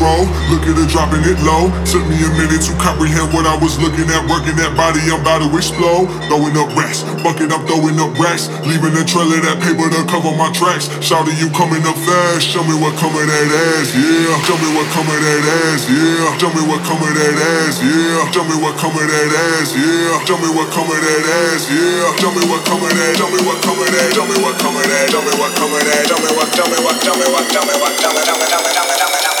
Throw. Look at her dropping it low. Took me a minute to comprehend what I was looking at. Working that body, I'm about to explode. Throwing up racks, bucket, I'm throwing up racks. Leaving a trail of that paper to cover my tracks. Shouting, you coming up fast. Show me what come of that ass, yeah. Show me what come of that ass, yeah. Show me what come of that ass, yeah. Show me what come of that ass, yeah. Show me what come of that ass, yeah. Show me what come of that. Show me what come of that. Show me what come of that. Show me what come of that. Show me what. Show me what. Show me what. Show me what. Show me. Me. Show me. Me. Show me. Me.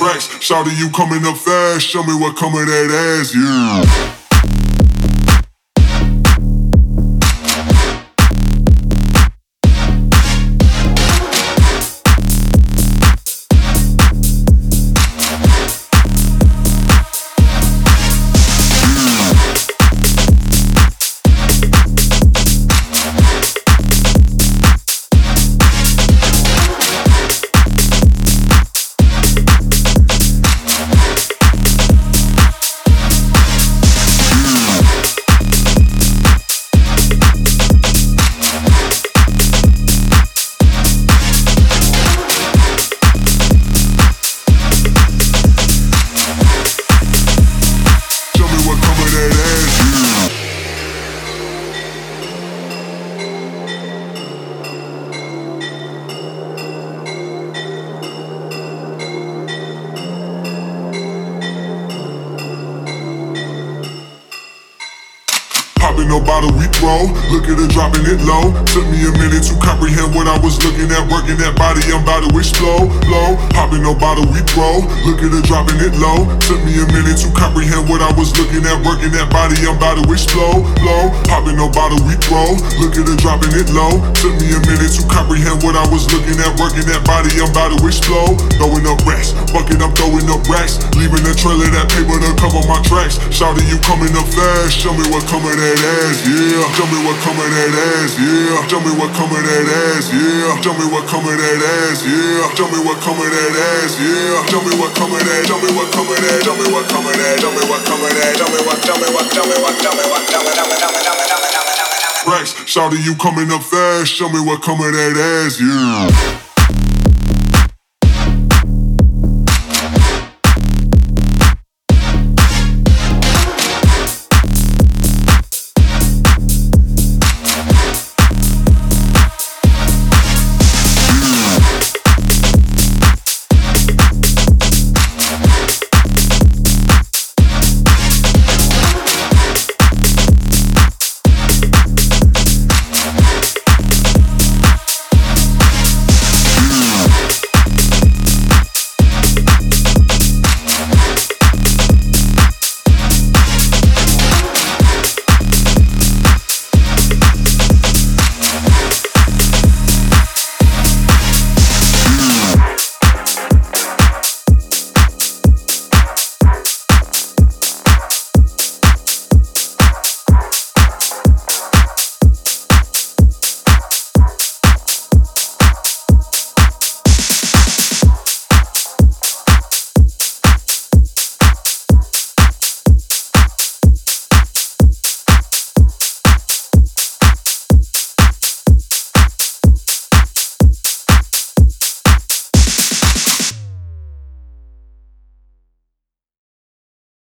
Rex, shouting you coming up fast. Show me what come of that ass, yeah. No bottle, we throw. Look at her dropping it low. Took me a minute to comprehend what I was looking at. Working that body, I'm about to explode. Low. Popping no bottle, we throw. Look at her dropping it low. Took me a minute to comprehend what I was looking at. Working that body, I'm about to explode. Low. Popping no bottle, we throw. Look at her dropping it low. Took me a minute to comprehend what I was looking at. Working that body, I'm about to explode. Throwing up racks. Bucket, I'm throwing up racks. Leaving a trail of that paper to cover my tracks. Shouting, you coming up fast. Show me what come of that ass, yeah. Show me what come of that ass, yeah. Show me what come of that ass, yeah. Show me what come of that ass, yeah. Show me what come of that ass, yeah. Show me what come of that. Show me what come of that. Show me what come of that. Show me what come of that. Show me what. Show me what. Show me what. Show me what. Show me. Show me. Show me. Show me. Show me. Show me. Show me. Rex, shouting you coming up fast. Show me what come of that ass, yeah.